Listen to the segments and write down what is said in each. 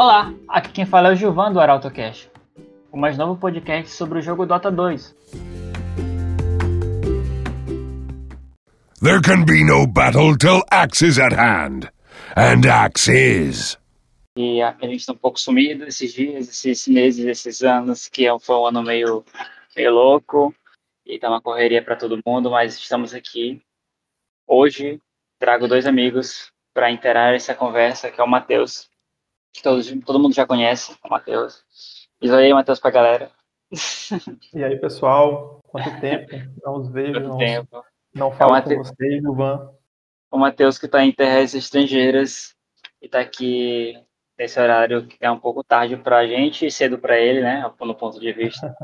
Olá, aqui quem fala é o Gilvan do ArautoCast, o mais novo podcast sobre o jogo Dota 2. There can be no battle till axe is at hand. And axe is. E a, gente está um pouco sumido esses dias, esses meses, esses anos, que é foi um ano meio, meio louco e tá uma correria para todo mundo, mas estamos aqui. Hoje trago dois amigos para interar essa conversa, que é o Matheus, que todos, todo mundo já conhece, o Matheus. Diz aí, Matheus, pra galera. E aí, pessoal, quanto tempo? Não os vejo, Quanto não, tempo. não falo É com vocês, Gilvan. O Matheus que está em terras estrangeiras e está aqui nesse horário que é um pouco tarde para a gente e cedo para ele, né? No ponto de vista.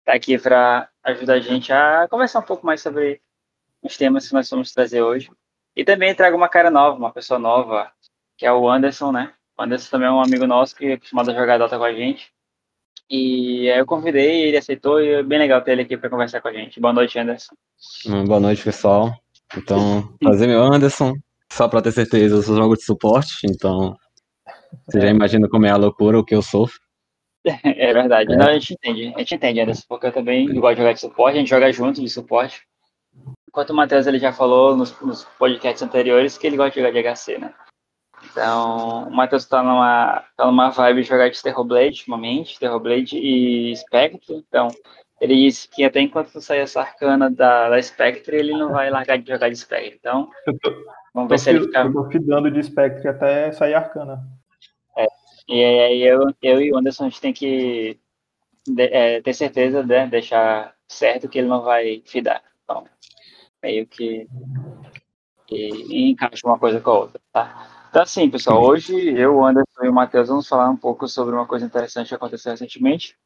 Está aqui para ajudar a gente a conversar um pouco mais sobre os temas que nós vamos trazer hoje. E também trago uma cara nova, uma pessoa nova, que é o Anderson, né? O Anderson também é um amigo nosso que é acostumado a jogar Dota com a gente. E aí eu convidei, ele aceitou e é bem legal ter ele aqui para conversar com a gente. Boa noite, Anderson. Hum, Boa noite, pessoal. Então, prazer, meu Anderson. Só pra ter certeza, eu sou jogo de suporte, então você já imagina como é a loucura o que eu sofro. É verdade. É. Não, a gente entende. A gente entende, Anderson, porque eu também gosto de jogar de suporte, a gente joga junto de suporte. Enquanto o Matheus ele já falou nos, nos podcasts anteriores que ele gosta de jogar de HC, né? Então, o Matheus tá numa, tá numa vibe de jogar de Terrorblade ultimamente, Terrorblade e Spectre. Então, ele disse que até enquanto não sair essa arcana da, da Spectre, ele não vai largar de jogar de Spectre. Então, tô, vamos tô, ver se ele fi- fica. eu tô fidando de Spectre até sair Arcana. E aí eu, eu e o Anderson a gente tem que de- é, ter certeza, né, deixar certo que ele não vai fidar. Então, meio que, que encaixa uma coisa com a outra, tá? Então assim, pessoal, hoje eu, Anderson e o Matheus vamos falar um pouco sobre uma coisa interessante que aconteceu recentemente,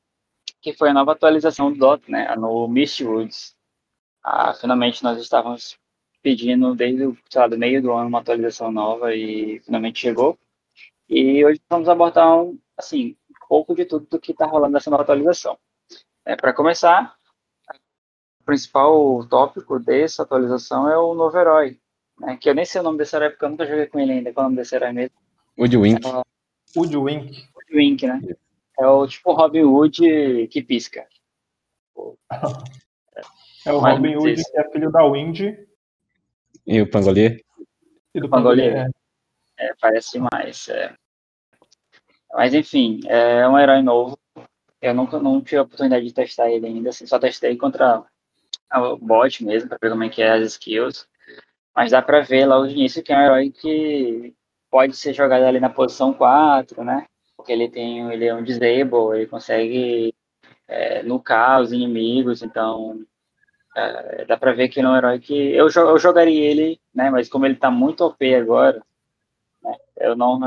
que foi a nova atualização do Dota, né, no Mistwoods. Ah, finalmente nós estávamos pedindo desde lá, do meio do ano uma atualização nova e finalmente chegou. E hoje vamos abordar um, assim, um pouco de tudo do que está rolando nessa nova atualização. É, Para começar, o principal tópico dessa atualização é o novo herói, né, que eu nem sei o nome desse herói porque eu nunca joguei com ele ainda. Qual é o nome desse herói mesmo? Woodwink. É Woodwink. o Wink, né? É o tipo Robin Hood que pisca. É o Mas Robin Hood, que é filho da Wind E o Pangolier. e do Pangolier. Pangolier. É, parece mais. é. Mas enfim, é um herói novo. Eu nunca não tive a oportunidade de testar ele ainda, assim, só testei contra o bot mesmo, para ver como é que é as skills. Mas dá para ver logo de início que é um herói que pode ser jogado ali na posição 4, né? Porque ele tem ele é um disable, ele consegue é, nucar os inimigos, então é, dá para ver que ele é um herói que eu, eu jogaria ele, né? Mas como ele tá muito OP agora, eu não,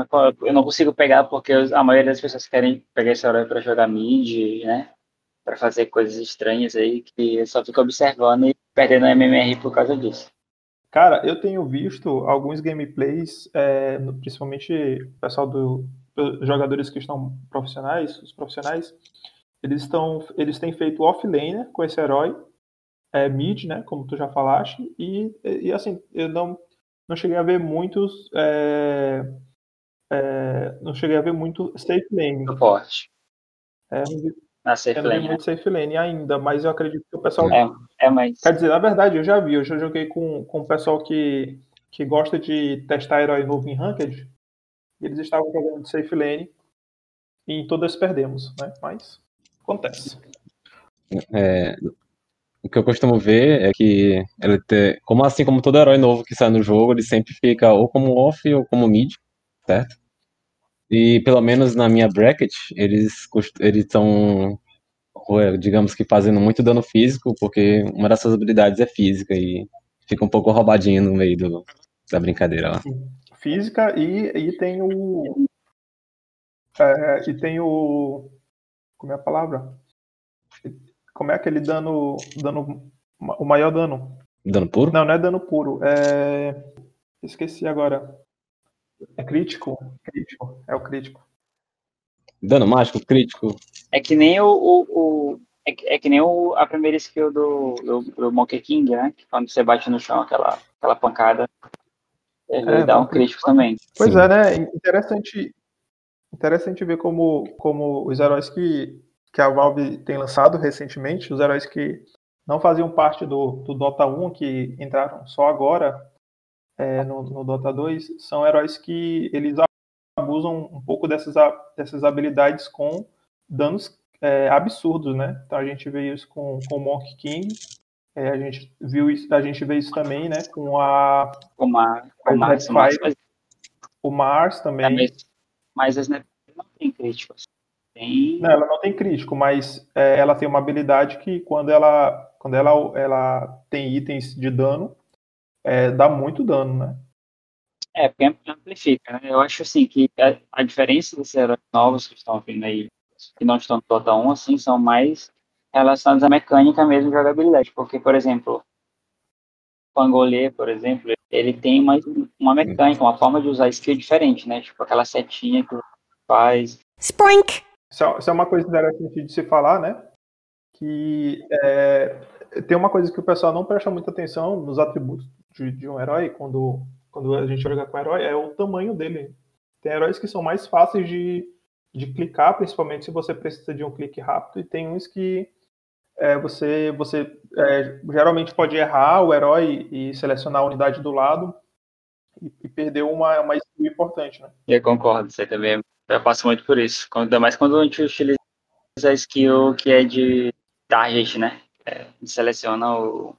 eu não consigo pegar porque a maioria das pessoas querem pegar esse herói para jogar mid, né? Para fazer coisas estranhas aí que eu só fico observando e perdendo a MMR por causa disso. Cara, eu tenho visto alguns gameplays, é, principalmente o pessoal do jogadores que estão profissionais, os profissionais, eles estão, eles têm feito offlaner com esse herói, é, mid, né, como tu já falaste, e, e assim, eu não, não cheguei a ver muitos, é, é, não cheguei a ver muito safe lane, Suporte. é, Na eu safe lane. né? muito safe lane ainda, mas eu acredito que o pessoal É, é mais. Quer dizer, na verdade, eu já vi, eu já joguei com, com o pessoal que, que gosta de testar herói novo em Ranked. Eles estavam jogando de safe lane e em todas perdemos, né? Mas acontece. É, o que eu costumo ver é que ele te, como assim como todo herói novo que sai no jogo, ele sempre fica ou como off ou como mid, certo? E pelo menos na minha bracket, eles eles estão digamos que fazendo muito dano físico, porque uma das suas habilidades é física e fica um pouco roubadinho no meio do, da brincadeira lá. Física e, e tem o. é, e tem o. Como é a palavra? Como é aquele dano. dano o maior dano? Dano puro? Não, não é dano puro. É. Esqueci agora. É crítico? Crítico. É o crítico. Dano mágico, crítico. É que nem o. o, o- é, que- é que nem o, a primeira skill do, do, do Monkey King, né? Que quando você bate no chão, aquela, aquela pancada, ele É, dá um dá um crítico também. Pois Sim. é, né? Interessante Interessante ver como, como os heróis que, que a Valve tem lançado recentemente, os heróis que não faziam parte do, do Dota 1, que entraram só agora é, no, no, Dota 2, são heróis que eles abusam um pouco dessas, dessas habilidades com danos é, absurdos, né? Então a gente vê isso com, com o Monk King, é, a gente viu isso, a gente vê isso também, né? Com a com a, com a Mars, Mars, o Mars também. É, mas, a Snap não tem crítico. Assim. Tem... Não, ela não tem crítico, mas é, ela tem uma habilidade que quando ela quando ela, ela tem itens de dano, é, dá muito dano, né? É, porque amplifica, né? Eu acho assim que a, a diferença desses heróis novos que estão vindo aí, que não estão no Dota 1, assim, são mais relacionados à mecânica mesmo de jogabilidade. Porque, por exemplo, o Pangolê, por exemplo, ele tem uma, uma mecânica, uma forma de usar skill diferente, né? Tipo aquela setinha que faz. Sprink! Isso é, isso é uma coisa interessante de se falar, né? Que é, tem uma coisa que o pessoal não presta muita atenção nos atributos de, de um herói quando, quando a gente joga com herói, é o tamanho dele. Tem heróis que são mais fáceis de, de clicar, principalmente se você precisa de um clique rápido, e tem uns que é, você, você é, geralmente pode errar o herói e selecionar a unidade do lado e, e perder uma, uma skill importante, né? Eu concordo, você também eu passo muito por isso. Ainda mais quando a gente utiliza a skill que é de target, né? É, seleciona o,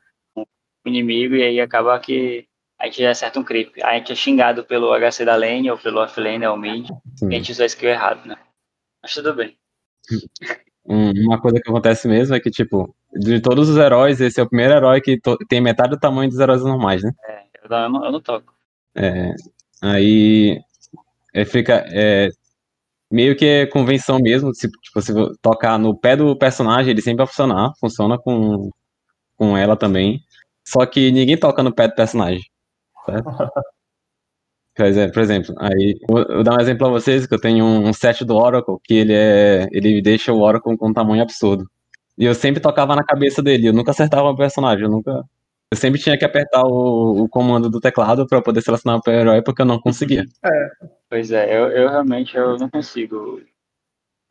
o, inimigo e aí acaba que a gente acerta um creep. A gente é xingado pelo HC da lane ou pelo offlane ou mid, e a gente usa a skill errado, né? Mas tudo bem. Uma coisa que acontece mesmo é que, tipo, de todos os heróis, esse é o primeiro herói que tem metade do tamanho dos heróis normais, né? É, eu não, eu não toco. É, aí é, fica é, meio que é convenção mesmo, se tipo, se tocar no pé do personagem, ele sempre vai funcionar, funciona com, com ela também. Só que ninguém toca no pé do personagem. Certo? Por exemplo, aí vou dar um exemplo pra vocês que eu tenho um set do Oracle que ele é. ele deixa o Oracle com um tamanho absurdo. E eu sempre tocava na cabeça dele, eu nunca acertava o personagem, eu nunca. Eu sempre tinha que apertar o, o comando do teclado para poder selecionar o herói porque eu não conseguia. É. Pois é, eu, eu realmente eu não consigo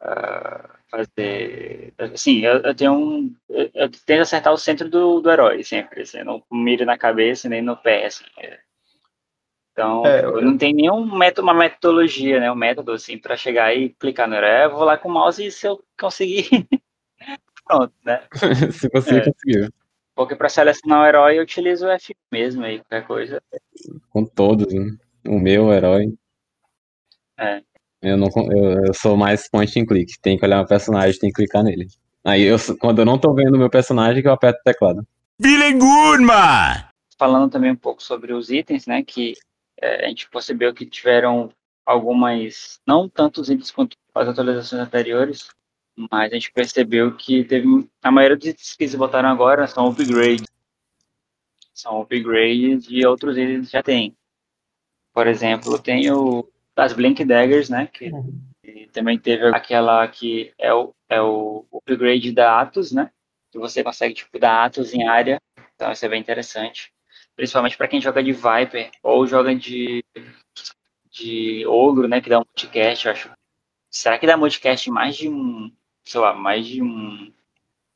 uh, fazer. Assim, eu, eu tenho um. Eu, eu, tento acertar o centro do, do herói sempre. Assim, não miro na cabeça nem no pé. Assim, é. Então, é, eu não tenho nenhum método, uma metodologia, né? Um método assim para chegar e clicar no herói. Eu vou lá com o mouse e se eu conseguir. Pronto, né? se você é. conseguir. Porque para selecionar o herói eu utilizo o F mesmo aí, qualquer coisa. Com todos, né? O meu herói. É. Eu, não, eu, eu sou mais point and click. Tem que olhar o personagem, tem que clicar nele. Aí eu, quando eu não tô vendo o meu personagem, que eu aperto o teclado. Man! Falando também um pouco sobre os itens, né? Que é, a gente percebeu que tiveram algumas, não tantos itens quanto as atualizações anteriores, mas a gente percebeu que teve a maioria dos itens que eles botaram agora são upgrades. São upgrades de outros itens que já tem. Por exemplo, tem o das Blink Daggers, né? Que, que também teve aquela que é o, é o upgrade da Atos, né? Que você consegue tipo dar Atos em área. Então isso é bem interessante principalmente para quem joga de Viper ou joga de, de Ogro, né, que dá um multicast, eu acho. Será que dá multicast mais de um, sei lá, mais de um...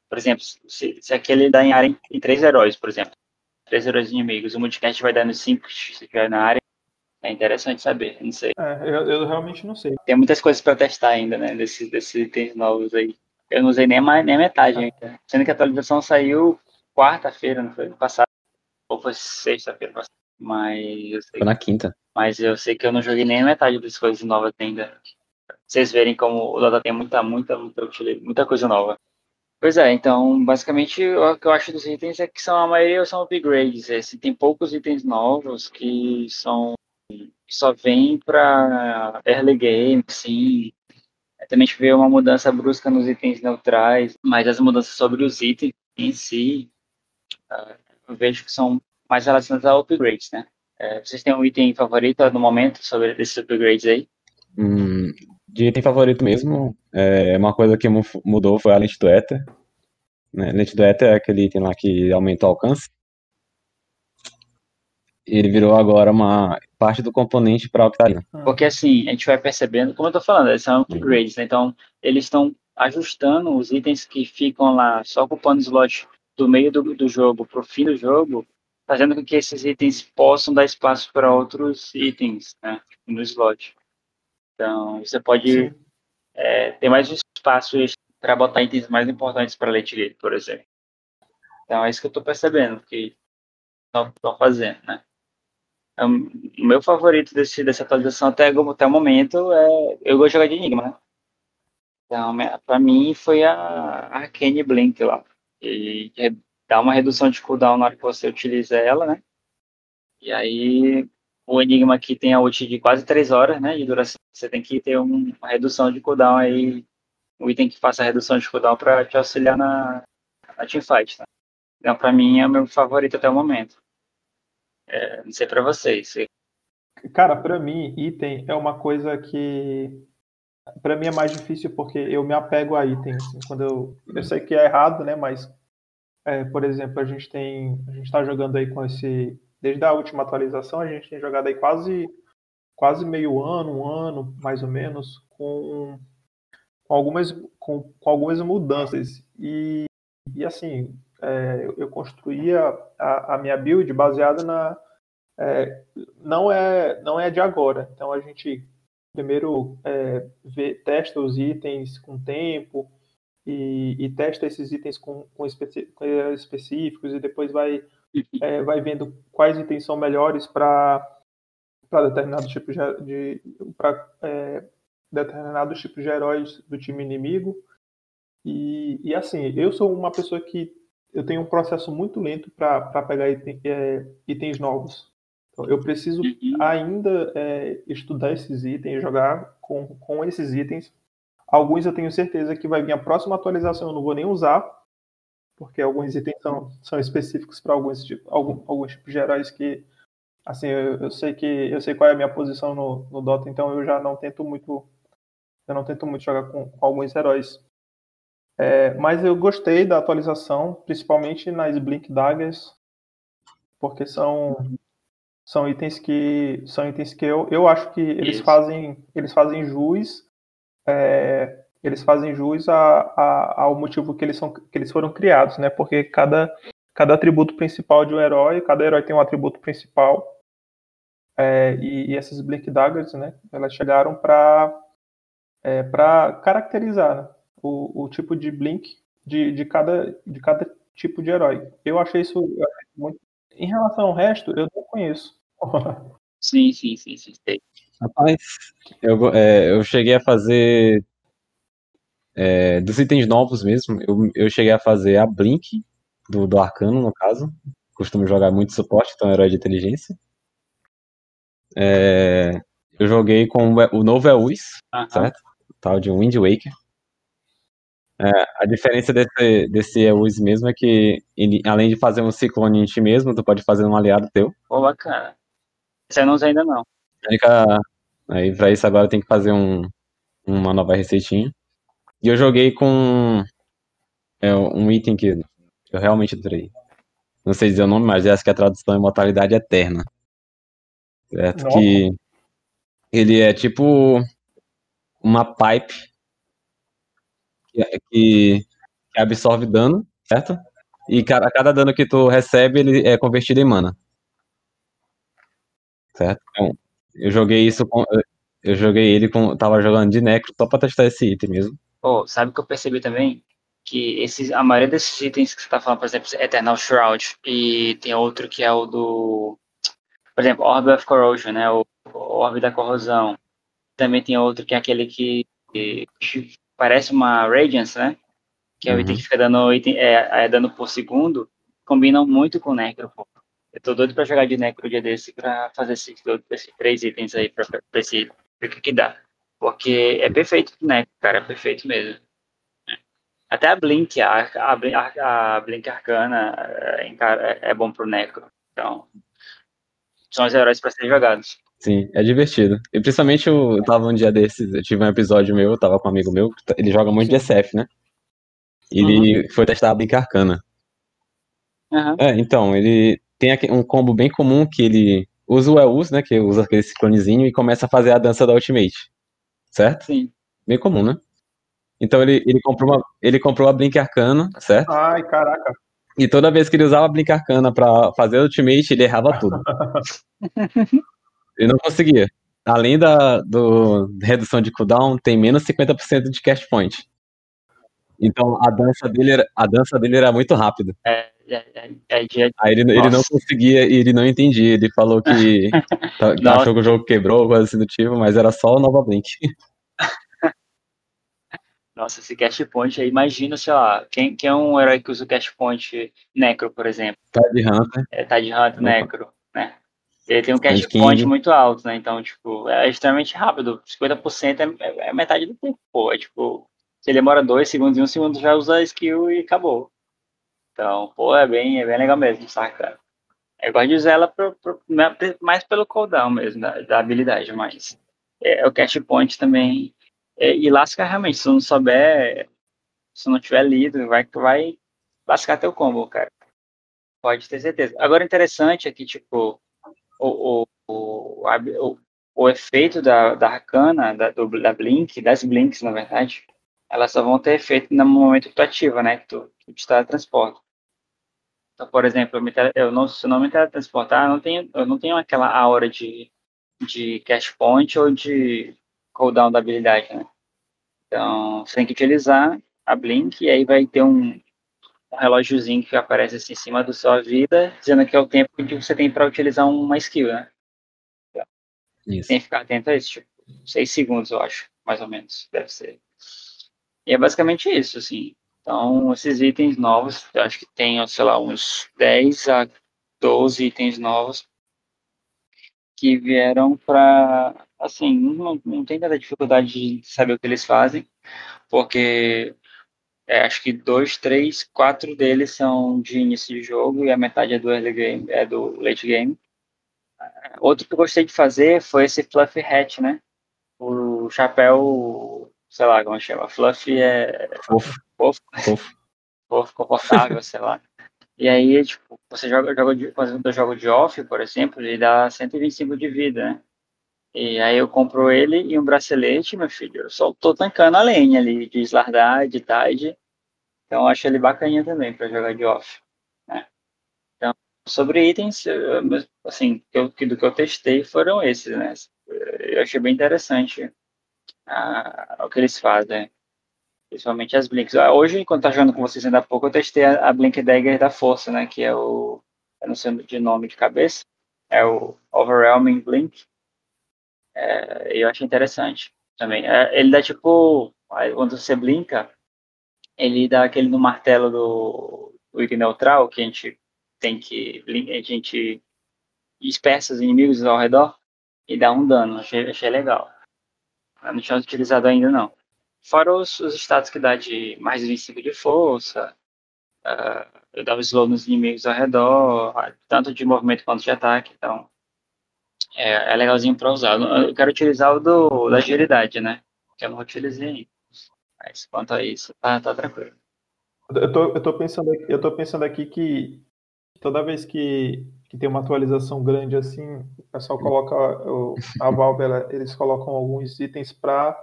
Por exemplo, se, se aquele dá em área em, em três heróis, por exemplo, três heróis inimigos, o multicast vai dando cinco se estiver na área, é interessante saber, não sei. É, eu, eu, realmente não sei. Tem muitas coisas para testar ainda, né, desses, desses itens novos aí. Eu não usei nem, mais, nem metade ainda. Sendo que a atualização saiu quarta-feira, não foi? Passado ou foi sexta-feira passada. Mas. Foi na quinta. Mas eu sei que eu não joguei nem a metade das coisas novas ainda. Vocês verem como o Dota tem muita, muita, muita, muita coisa nova. Pois é, então, basicamente, o que eu acho dos itens é que são, a maioria são upgrades. É, tem poucos itens novos que são que só vêm para early game, sim. É, também a gente vê uma mudança brusca nos itens neutrais, mas as mudanças sobre os itens em si, ah, eu vejo que são mais relacionados a upgrades, né? É, vocês têm um item favorito no momento sobre esses upgrades aí? Hum, de item favorito mesmo, é uma coisa que mudou foi a lente do Ether. Né? Lente do Ether é aquele item lá que aumenta o alcance. Ele virou agora uma parte do componente para Octarina. Porque assim, a gente vai percebendo, como eu tô falando, eles são upgrades, né? Então, eles estão ajustando os itens que ficam lá só ocupando slot do meio do, do jogo para o fim do jogo, fazendo com que esses itens possam dar espaço para outros itens né, no slot. Então, você pode é, ter mais espaço para botar itens mais importantes para late game, por exemplo. Então, é isso que eu estou percebendo que estão fazendo, né? Então, o meu favorito desse, dessa atualização até, até o momento é. Eu gosto de jogar de Enigma, né? Então, para mim, foi a Arcane Blink lá. E dá uma redução de cooldown na hora que você utiliza ela, né? E aí, o Enigma aqui tem a ult de quase 3 horas, né? De duração. Você tem que ter um, uma redução de cooldown aí. Um item que faça a redução de cooldown para te auxiliar na, na teamfight, tá? Então, para mim, é o meu favorito até o momento. É, não sei para vocês. Cara, para mim, item é uma coisa que para mim é mais difícil porque eu me apego a itens. Assim, quando eu, eu sei que é errado, né? Mas, é, por exemplo, a gente tem, a gente está jogando aí com esse, desde a última atualização, a gente tem jogado aí quase, quase meio ano, um ano, mais ou menos, com, com algumas, com, com algumas mudanças. E, e assim, é, eu construía a, a, minha build baseada na é, não é não é de agora. Então a gente primeiro é, vê, testa os itens com tempo e, e testa esses itens com, com, com específicos e depois vai, é, vai vendo quais itens são melhores para determinados tipos de, de para é, determinados tipos de heróis do time inimigo e, e assim eu sou uma pessoa que eu tenho um processo muito lento para pegar item, é, itens novos eu preciso uhum. ainda é, estudar esses itens, jogar com, com esses itens. Alguns eu tenho certeza que vai vir a próxima atualização, eu não vou nem usar, porque alguns itens são, são específicos para alguns, tipo, algum, alguns tipos de heróis que, assim, eu, eu, sei que eu sei qual é a minha posição no, no Dota, então eu já não tento muito, eu não tento muito jogar com, com alguns heróis. É, mas eu gostei da atualização, principalmente nas Blink Daggers, porque são são itens que são itens que eu, eu acho que eles Isso. fazem eles fazem jus é, eles fazem jus a, a, ao motivo que eles são que eles foram criados né porque cada cada atributo principal de um herói cada herói tem um atributo principal é, e, e, essas blink daggers né elas chegaram para é, para caracterizar né, o, o tipo de blink de, de cada de cada tipo de herói eu achei isso muito em relação ao resto, eu não conheço. Sim, sim, sim, sim. Rapaz, eu, é, eu cheguei a fazer. É, dos itens novos mesmo, eu, eu cheguei a fazer a Blink, do, do Arcano, no caso. Costumo jogar muito suporte, então é herói de inteligência. É, eu joguei com o novo Eus, uh -huh. certo? O tal de Wind Waker. É, a diferença desse, desse Eus mesmo é que, ele, além de fazer um ciclone em ti mesmo, tu pode fazer um aliado teu. Pô, bacana. Eu não usei ainda não. Aí pra isso agora tem que fazer um, uma nova receitinha. E eu joguei com é, um item que eu realmente adorei. Não sei dizer o nome, mas acho que a tradução é Mortalidade Eterna. Certo? Nossa. Que ele é tipo uma pipe que, que absorve dano, certo? E cada, cada dano que tu recebe, ele é convertido em mana. Certo? Então, eu joguei isso com. Eu joguei ele com. Tava jogando de necro só pra testar esse item mesmo. Oh, sabe o que eu percebi também? Que esses, a maioria desses itens que você tá falando, por exemplo, Eternal Shroud, e tem outro que é o do. Por exemplo, Orb of Corrosion, né? O, Orb da Corrosão. Também tem outro que é aquele que, que parece uma Radiance, né? Que é o item uhum. que fica dando, item, é, é, dando por segundo, combinam muito com o Necro, pô. Eu tô doido pra jogar de Necro dia desse pra fazer esses, esses três itens aí pra, pra, esse, ver o que, que dá. Porque é perfeito pro Necro, cara, é perfeito mesmo. Até a Blink, a, a, a Blink Arcana é, é, é bom pro Necro. Então, são os heróis para serem jogados. Sim, é divertido. E principalmente eu tava um dia desses, eu tive um episódio meu, eu tava com um amigo meu, ele joga muito de SF, né? Ele uhum. foi testar a Blink Arcana. Uhum. É, então, ele. tem aqui um combo bem comum que ele usa o Eus, né? Que usa aquele clonezinho e começa a fazer a dança da Ultimate. Certo? Sim. Bem comum, né? Então ele, ele, comprou, uma, ele comprou a Blink Arcana, certo? Ai, caraca. E toda vez que ele usava a Blink Arcana pra fazer a Ultimate, ele errava tudo. ele não conseguia. Além da do, redução de cooldown, tem menos 50% de cast point. Então a dança dele era, a dança dele era muito rápida. É, é, é, é dia- Aí ele, ele não conseguia e ele não entendia. Ele falou que tá- que achou que o jogo quebrou, coisa assim do tipo, mas era só o Nova Blink. Nossa, esse cash point aí, imagina, sei lá, quem, quem é um herói que usa o cash point Necro, por exemplo? Tá de Hunter. É, tá de Hunter. Necro? Ele tem um cash point muito alto, né? Então, tipo, é extremamente rápido. 50% é, é, é metade do tempo, pô. É tipo, se ele demora dois segundos e um segundo já usa a skill e acabou. Então, pô, é bem, é bem legal mesmo, saca? Eu gosto de usar ela pro, pro- mais pelo cooldown mesmo, da, da habilidade, mas é, o cash point também. é, e lasca realmente, se não souber, se não tiver lido, vai, vai lascar teu combo, cara. Pode ter certeza. Agora, interessante é que, tipo, o, o, o, o, efeito da, da arcana, da, do, da Blink, das Blinks, na verdade, elas só vão ter efeito no momento que tu ativa, né? Que tu, que te teletransporta. Então, por exemplo, eu, me eu não, se eu não me teletransportar, eu não tenho, eu não tenho aquela aura de, de cash point ou de cooldown da habilidade, né? Então, você tem que utilizar a Blink e aí vai ter um, um relógiozinho que aparece assim em cima da sua vida, dizendo que é o tempo que você tem para utilizar uma skill, né? Isso. Tem que ficar atento a isso, tipo, seis segundos, eu acho, mais ou menos, deve ser. E é basicamente isso, assim. Então, esses itens novos, eu acho que tem, sei lá, uns 10 a 12 itens novos que vieram para, assim, não, não tem tanta dificuldade de saber o que eles fazem, porque é, acho que dois, três, quatro deles são de início de jogo e a metade é do early game, é do late game. Outro que eu gostei de fazer foi esse Fluffy Hat, né? O chapéu, sei lá como chama, Fluffy é Fofo, fofo, fofo. fofo, confortável, sei lá. E aí, tipo, você joga, joga de, quando eu jogo de off, por exemplo, ele dá 125 de vida, né? E aí eu compro ele e um bracelete, meu filho, eu só tô tancando a lane ali, de Slardar, de Tide. Então eu acho ele bacaninha também para jogar de off, né? Então, sobre itens, assim, do que eu testei foram esses, né? Eu achei bem interessante ah, o que eles fazem. Principalmente as Blinks. Ah, Hoje, enquanto tá jogando com vocês ainda há pouco, eu testei a, a Blink Dagger da Força, né? Que é o. Eu não sei de nome de cabeça. É o Overwhelming Blink. É, eu achei interessante também. É, ele dá tipo. Quando você blinka, ele dá aquele no martelo do, do item neutral, que a gente tem que. A gente dispersa os inimigos ao redor e dá um dano. Achei, achei legal. Eu não tinha utilizado ainda, não. Fora os, os status que dá de mais 25 de força, ah, eu dava slow nos inimigos ao redor, tanto de movimento quanto de ataque, então é, é legalzinho para usar. Eu quero utilizar o do, da agilidade, né? Que eu não utilizei ainda. Mas quanto a isso, tá, tá tranquilo. Eu tô, eu tô pensando aqui, eu tô pensando aqui que toda vez que, que tem uma atualização grande assim, o pessoal coloca o- a Valve, ela- eles colocam alguns itens para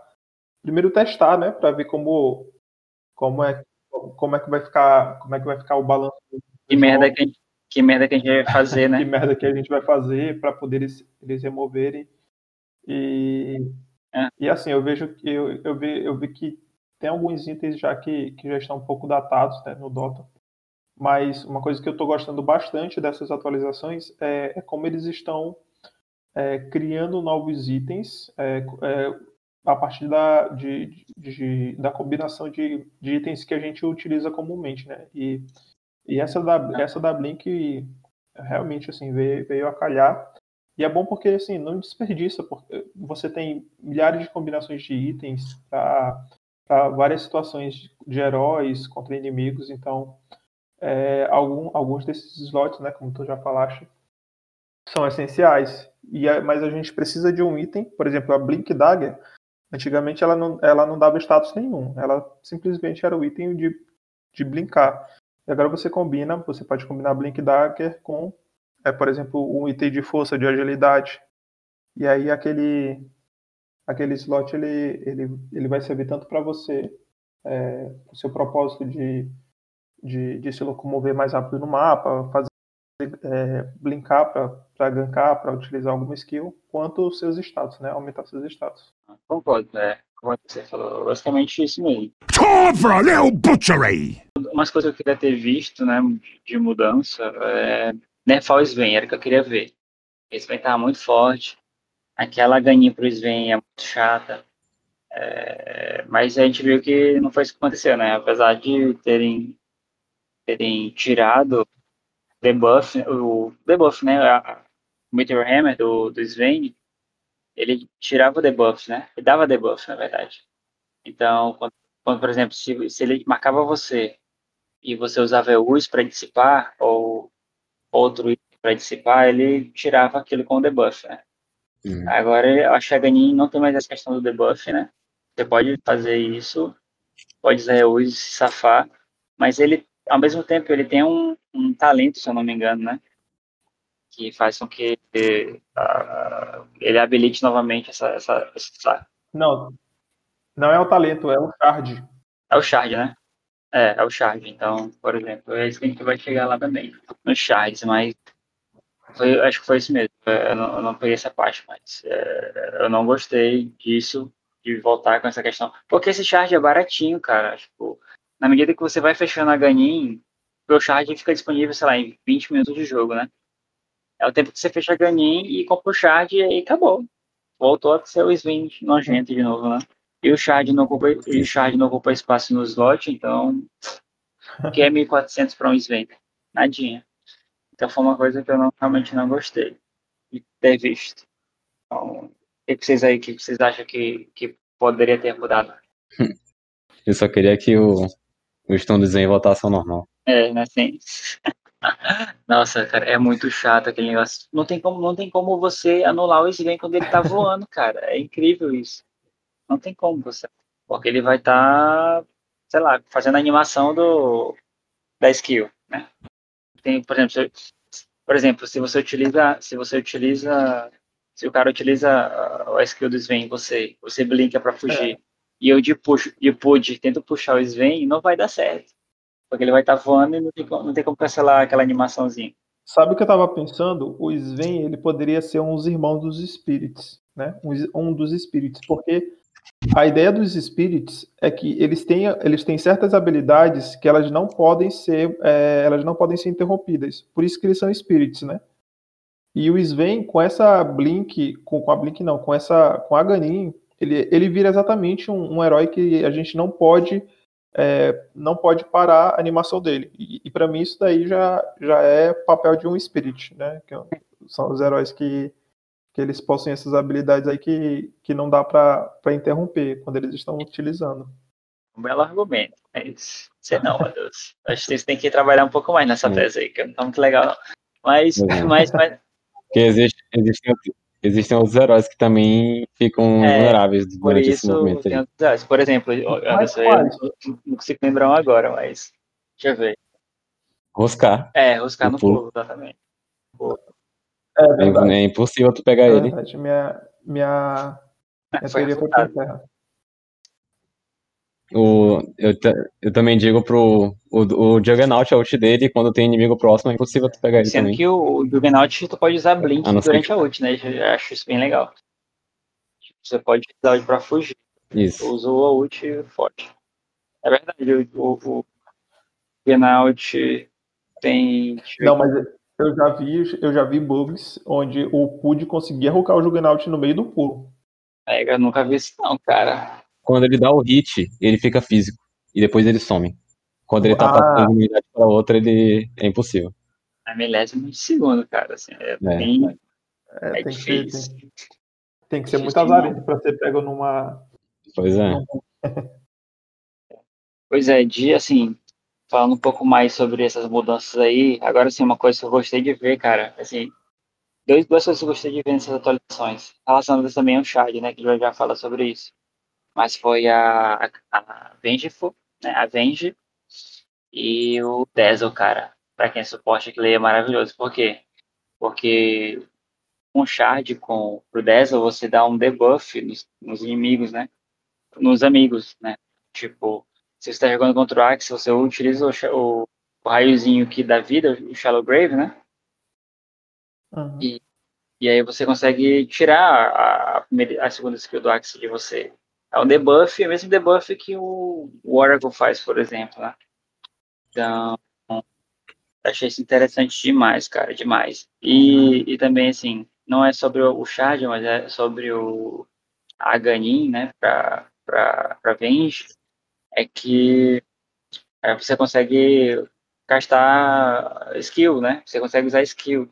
primeiro testar, né, para ver como como é como é que vai ficar, como é que vai ficar o balanço. Que merda que, a gente- que merda que a gente vai fazer, que né? merda que a gente vai fazer para poder eles, eles removerem. E, É. e assim, eu vejo que eu, eu, vi, eu vi que tem alguns itens já que, que já estão um pouco datados né, no Dota. Mas uma coisa que eu estou gostando bastante dessas atualizações é, é como eles estão é, criando novos itens é, é, a partir da, de, de- da combinação de, de itens que a gente utiliza comumente, né? E, e essa, da, essa da Blink realmente assim veio, veio a calhar. E é bom porque assim não desperdiça, porque você tem milhares de combinações de itens para várias situações de, de heróis contra inimigos, então é, algum, alguns desses slots, né, como tu já falaste, são essenciais. E a- mas a gente precisa de um item, por exemplo, a Blink Dagger. Antigamente ela não, ela não dava status nenhum, ela simplesmente era o item de, de blinkar. E agora você combina, você pode combinar Blink Dagger com é, por exemplo, um item de força, de agilidade. E aí aquele aquele slot ele, ele, ele vai servir tanto para você, é, o seu propósito de, de, de, se locomover mais rápido no mapa, fazer é, blinkar para gankar, para utilizar alguma skill, quanto os seus status, né? Aumentar seus status. Concordo, é. Como você falou, basicamente isso mesmo. Little butchery! Umas coisas que eu queria ter visto, né, de mudança, é nerfar o Sven, era o que eu queria ver. O Sven tava muito forte, aquela ganinha pro Sven é muito chata, é, mas a gente viu que não foi isso que aconteceu, né, apesar de terem, terem tirado debuff, o debuff, né, a, o Meteor Hammer do, do Sven, ele tirava o debuff, né? Ele dava debuff, na verdade. Então, quando, quando por exemplo, se, se, ele marcava você e você usava EUs para dissipar, ou outro para dissipar, ele tirava aquilo com o debuff, né? Uhum. Agora, eu acho que a Ganin não tem mais essa questão do debuff, né? Você pode fazer isso, pode usar EUs e se safar, mas ele, ao mesmo tempo, ele tem um, um talento, se eu não me engano, né? que faz com que uh, ele habilite novamente essa, essa, essa, Não, não é o talento, é o shard. É o shard, né? É, é o shard. Então, por exemplo, é isso que a gente vai chegar lá também, nos shards, mas foi, acho que foi isso mesmo. Eu não, eu não peguei essa parte, mas é, eu não gostei disso, de voltar com essa questão. Porque esse shard é baratinho, cara. Tipo, na medida que você vai fechando a Ganin, o shard fica disponível, sei lá, em 20 minutos de jogo, né? É o tempo que você fecha a Ganin e compra o Shard e aí acabou. Voltou a ser o Sven nojento de novo, né? E o Shard não ocupa, e o Shard não ocupa espaço no slot, então. que é 1400 para um Sven? Nadinha. Então foi uma coisa que eu não, realmente não gostei de ter visto. Então, o que vocês aí, que vocês acham que, que poderia ter mudado? Eu só queria que o, o Stone Zen voltasse ao normal. É, né? Sim. Nossa, cara, é muito chato aquele negócio. Não tem como, não tem como você anular o Sven quando ele tá voando, cara. É incrível isso. Não tem como você. Porque ele vai estar, tá, sei lá, fazendo a animação do, da skill, né? Tem, por exemplo, se, por exemplo, se você utiliza, se você utiliza, se o cara utiliza a, skill do Sven você, você blinka para fugir, é. e eu de puxo, de pude, tento puxar o Sven, não vai dar certo. Porque ele vai estar tá voando e não tem, como, não tem como cancelar aquela animaçãozinha. Sabe o que eu estava pensando? O Sven, ele poderia ser um dos irmãos dos Spirits, né? Um, um dos Spirits, porque a ideia dos Spirits é que eles têm, eles têm certas habilidades que elas não podem ser, é, elas não podem ser interrompidas. Por isso que eles são Spirits, né? E o Sven, com essa Blink, com, com a Blink não, com essa, com a Ganin, ele, ele vira exatamente um, um herói que a gente não pode é, não pode parar a animação dele. E, e para mim isso daí já, já é papel de um Spirit, né? Que são os heróis que, que eles possuem essas habilidades aí que, que não dá para interromper quando eles estão utilizando. Um belo argumento, mas sei não, meu Deus. Acho que vocês têm que trabalhar um pouco mais nessa tese aí, que não tá muito legal, não. Mas, mas, mas... Porque existe, existe existem outros heróis que também ficam é, vulneráveis durante esse movimento. Aí. Por exemplo, Anderson, eu não consigo lembrar um agora, mas deixa eu ver. Roscar. É, Roscar no, pulo, exatamente. É, é, impossível tu pegar ele. Minha, minha, minha teoria foi pra terra. O, eu, eu também digo pro o, o Juggernaut, a ult dele, quando tem inimigo próximo, é impossível tu pegar ele Sendo também. que o, o Juggernaut tu pode usar Blink durante a ult, né? Eu acho isso bem legal. Você pode usar ult pra fugir. Isso. Usou a ult forte. É verdade, o, o, o Juggernaut tem... Não, mas eu já vi, eu já vi bugs onde o Pud conseguia arrocar o Juggernaut no meio do pulo. É, eu nunca vi isso não, cara quando ele dá o hit, ele fica físico. E depois ele some. Quando ele tá ah. passando de uma unidade para outra, ele é impossível. A milésimo de segundo, cara. Assim, é, é. bem. É, é tem, difícil. Que ser, tem, tem, que ser muito azarento para ser pego numa. Pois é. pois é, de assim, falando um pouco mais sobre essas mudanças aí, agora sim, uma coisa que eu gostei de ver, cara, assim, dois, duas coisas que eu gostei de ver nessas atualizações, relacionadas também ao Shard, né, que já já fala sobre isso mas foi a, a Vengeful, né, a Venge e o Dazzle, cara. Pra quem é suporte, aquilo aí é maravilhoso, porque Porque com Shard, com o Dazzle, você dá um debuff nos, nos inimigos, né? Nos amigos, né? Tipo, se você está jogando contra o Axe, você utiliza o, o, o, raiozinho que dá vida, o Shallow Grave, né? Uhum. E, e aí você consegue tirar a, a, primeira, a segunda skill do Axe de você. É um debuff, é o mesmo debuff que o, o Oracle faz, por exemplo, né? Então, achei isso interessante demais, cara, demais. E, e também, assim, não é sobre o Shard, mas é sobre o Aganin, né, pra, pra, pra Venge, é que é, você consegue gastar skill, né? Você consegue usar skill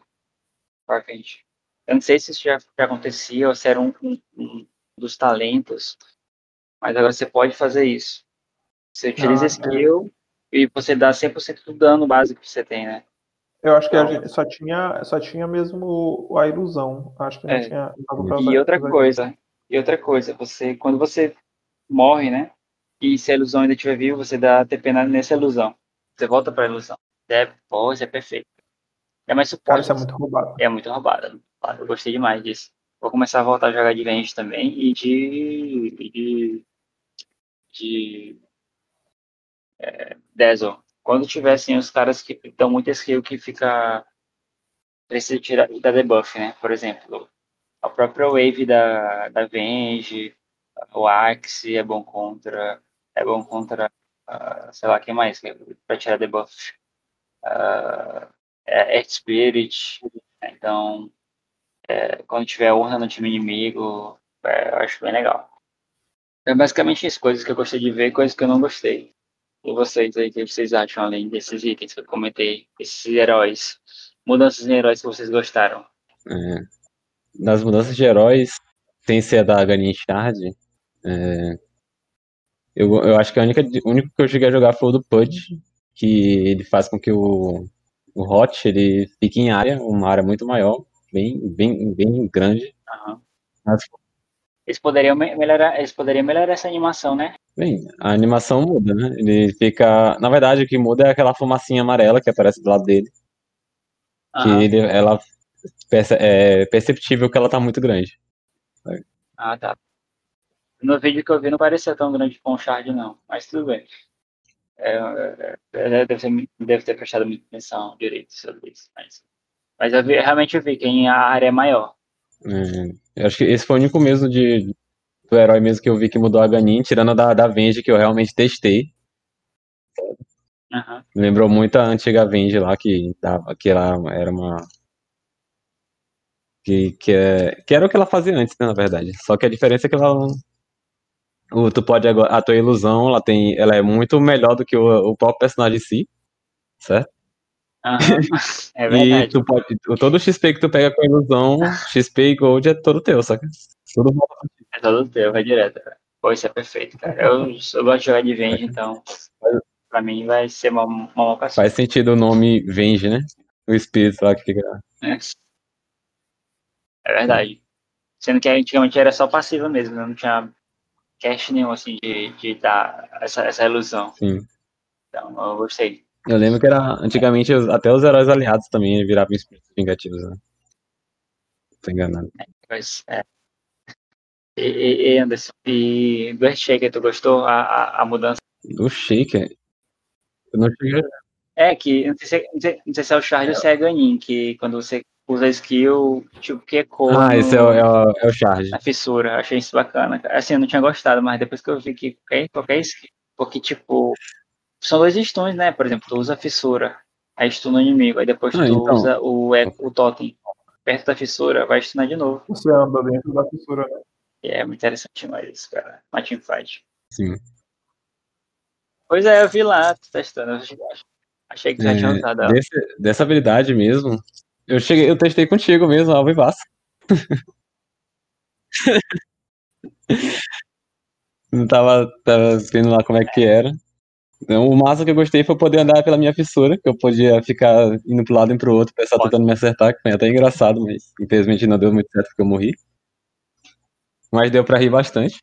pra Venge. Eu não sei se isso já, já acontecia ou se era um, um dos talentos, mas agora você pode fazer isso. Você utiliza ah, skill é. e você dá 100% do dano básico que você tem, né? Eu acho que então, a gente só tinha, só tinha mesmo a ilusão. Acho que não é. tinha. E outra coisa, e outra coisa, você quando você morre, né? E se a ilusão ainda estiver viva, você dá TP nessa ilusão. Você volta para a ilusão. É, pô, isso é perfeito. É mais suporte. Cara, isso é muito roubado. É muito roubado. Eu gostei demais disso. Vou começar a voltar a jogar de range também e de. de. De. É, Dazzle. Quando tivessem os caras que dão muito skill que fica. precisa tirar da debuff, né? Por exemplo, a própria wave da, da Venge, o Axe é bom contra. É bom contra. Uh, sei lá, quem mais? Pra tirar debuff. Uh, é Spirit. Então, é, quando tiver urna no time inimigo, é, eu acho bem legal. É basicamente isso, coisas que eu gostei de ver, coisas que eu não gostei. E vocês aí, o que vocês acham além desses itens que eu comentei, esses heróis? Mudanças em heróis que vocês gostaram? É, das mudanças de heróis, sem ser a da Ganin Shard, é, eu, eu acho que a única, o único que eu cheguei a jogar foi o do Pudge, que ele faz com que o, o Hot ele fique em área, uma área muito maior, bem, bem, bem grande. Uhum. Mas, eles poderiam melhorar, eles poderiam melhorar essa animação, né? Bem, a animação muda, né? Ele fica, na verdade, o que muda é aquela fumacinha amarela que aparece do lado dele. Uhum. Que ele, ela é perceptível que ela tá muito grande. Ah, tá. No vídeo que eu vi não parecia tão grande com o Shard, não. Mas tudo bem. É, é, é, deve, ter, deve ter prestado muita atenção direito sobre isso. Mas, mas eu vi, realmente eu vi que a área é maior. É, eu acho que esse foi o único mesmo de, do herói mesmo que eu vi que mudou a Ganin, tirando a da, da Venge, que eu realmente testei. Uhum. Lembrou muito a antiga Venge lá, que, tava, que ela era uma. Que, que, é, que era o que ela fazia antes, né, na verdade. Só que a diferença é que ela o, tu pode a tua ilusão, ela tem, ela é muito melhor do que o, o próprio personagem em si, certo? Uhum. É verdade. E tu pode, todo XP que tu pega com ilusão, XP e Gold é todo teu, saca? Tudo É todo teu, vai direto. Pô, isso é perfeito, cara. Eu, eu gosto de jogar de Venge, então pra mim vai ser uma, uma locação. Faz sentido o nome Venge, né? O espírito lá que fica. É. é verdade. Sendo que antigamente era só passiva mesmo, não tinha cast nenhum, assim, de, de dar essa, essa ilusão. Sim. Então, eu gostei. Eu lembro que era, antigamente, até os heróis aliados também viravam espíritos vingativos, né? Tô enganado. É, mas, é. E, e, Anderson, e do Earthshaker, tu gostou a, a, a mudança? Do Shaker? Eu não cheguei É, que não sei, se, não, sei, não sei se é o Charge é. ou se é a Ganin, que quando você usa skill, tipo, que ecoa. Ah, no, esse é o, é, o, é o charge. Na fissura, achei isso bacana. Assim, eu não tinha gostado, mas depois que eu vi que qualquer, qualquer skill. Porque, tipo, são dois stuns, né? Por exemplo, tu usa a fissura, aí stun o inimigo, aí depois ah, tu então. usa o, o totem perto da fissura, vai stunar de novo. Você anda dentro da fissura, né? É muito interessante mais isso, cara. Uma teamfight. Sim. Pois é, eu vi lá, testando. Achei que você é, tinha usado ela. Desse, dessa habilidade mesmo, eu cheguei, eu testei contigo mesmo, ao vivaço. Não tava, tava vendo lá como é que era. Então, o massa que eu gostei foi poder andar pela minha fissura, que eu podia ficar indo pro lado e pro outro, o pessoal tentando me acertar, que foi até engraçado, mas infelizmente não deu muito certo porque eu morri. Mas deu pra rir bastante.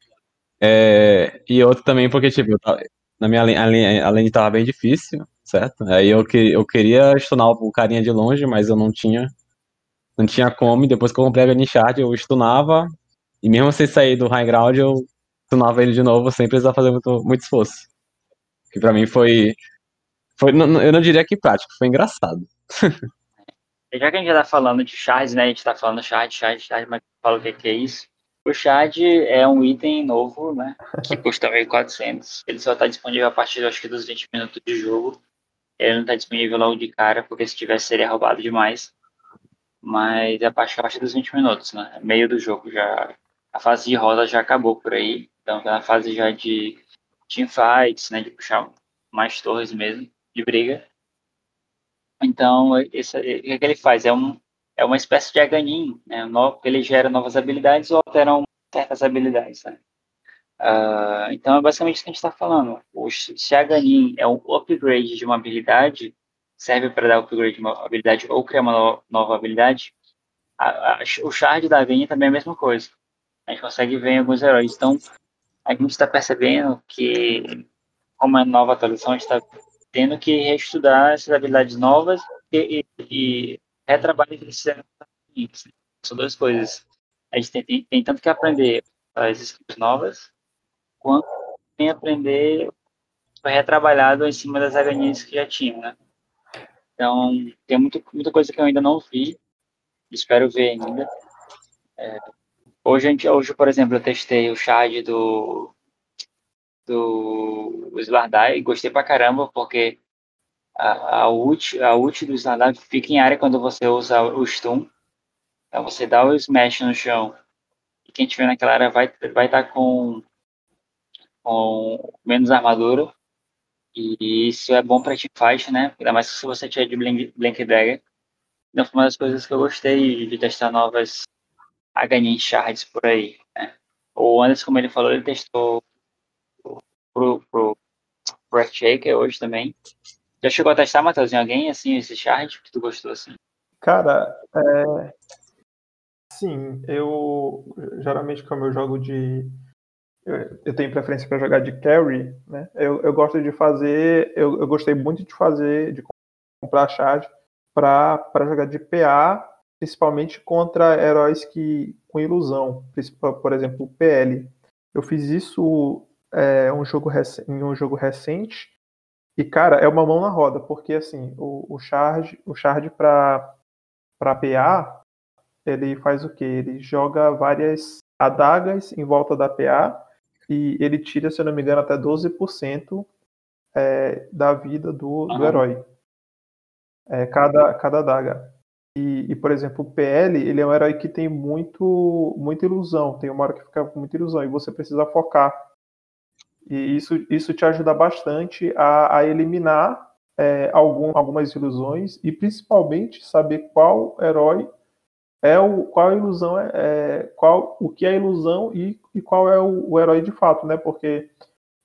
É, e outro também porque, tipo, tava, na minha a lane tava bem difícil certo? Aí eu, que, eu queria stunar o carinha de longe, mas eu não tinha não tinha como, e depois que eu comprei a Gunning Shard, eu stunava, e mesmo sem sair do high ground, eu stunava ele de novo sem precisar fazer muito, muito esforço. Que pra mim foi. foi não- eu não diria que prático, foi engraçado. Já que a gente já tá falando de shards, né? A gente tá falando shard, shard, shard, mas fala o que, que é isso. O shard é um item novo, né? Que custa 1.400. Ele só tá disponível a partir, acho que, dos 20 minutos de jogo. Ele não tá disponível logo de cara, porque se tivesse seria roubado demais. Mas é a partir, a partir dos 20 minutos, né? Meio do jogo já. A fase de roda já acabou por aí. Então tá na fase já de teamfights, né? De puxar mais torres mesmo, de briga. Então, esse, o que, ele faz? É, um, é uma espécie de Aganin, né? Ele gera novas habilidades ou alteram certas habilidades, né? Ah, então, é basicamente isso que a gente está falando. O, Sh- se Aganin é um upgrade de uma habilidade, serve para dar upgrade de uma habilidade ou criar uma no- nova habilidade, a- a- o Shard da Aganin também é a mesma coisa. A gente consegue ver em alguns heróis. Então, a gente está percebendo que, como é nova atualização, a gente está tendo que reestudar essas habilidades novas e, e, e retrabalhar esses sistemas. São duas coisas. A gente tem, tem, tanto que aprender as skills novas, quanto tem aprender foi retrabalhado em cima das HNs que já tinham, né? Então, tem muito, muita coisa que eu ainda não vi, espero ver ainda. É, hoje, hoje, por exemplo, eu testei o shard do do Slardai e gostei pra caramba, porque a, a, ult, a ult do Slardai fica em área quando você usa o stun. Então você dá o smash no chão e quem estiver naquela área vai estar vai tá com, com menos armadura. E isso é bom pra teamfight, né? Ainda mais se você tiver de Blink, Blink Dagger. Então foi uma das coisas que eu gostei de testar novas HN Shards por aí. Né? O Anderson, como ele falou, ele testou pro, pro, pro hoje também. Já chegou a testar, Matheus, em alguém, assim, esse shard que tu gostou, assim? Cara, é... sim, eu geralmente como eu jogo de eu, eu tenho preferência para jogar de carry, né? Eu, eu gosto de fazer, eu, eu gostei muito de fazer, de comprar shard para jogar de PA, principalmente contra heróis que com ilusão, por exemplo, o PL. Eu fiz isso é, um jogo em um jogo recente e cara é uma mão na roda porque assim o, o charge o charge para para PA ele faz o que ele joga várias adagas em volta da PA e ele tira se eu não me engano até 12% é, da vida do, do herói. É, cada cada adaga e, e, por exemplo o PL ele é um herói que tem muito muita ilusão tem uma hora que fica com muita ilusão e você precisa focar e isso, isso te ajuda bastante a, a eliminar é, algum, algumas ilusões e principalmente saber qual herói é o qual a ilusão é, é qual o que é ilusão e, e qual é o, o, herói de fato, né? Porque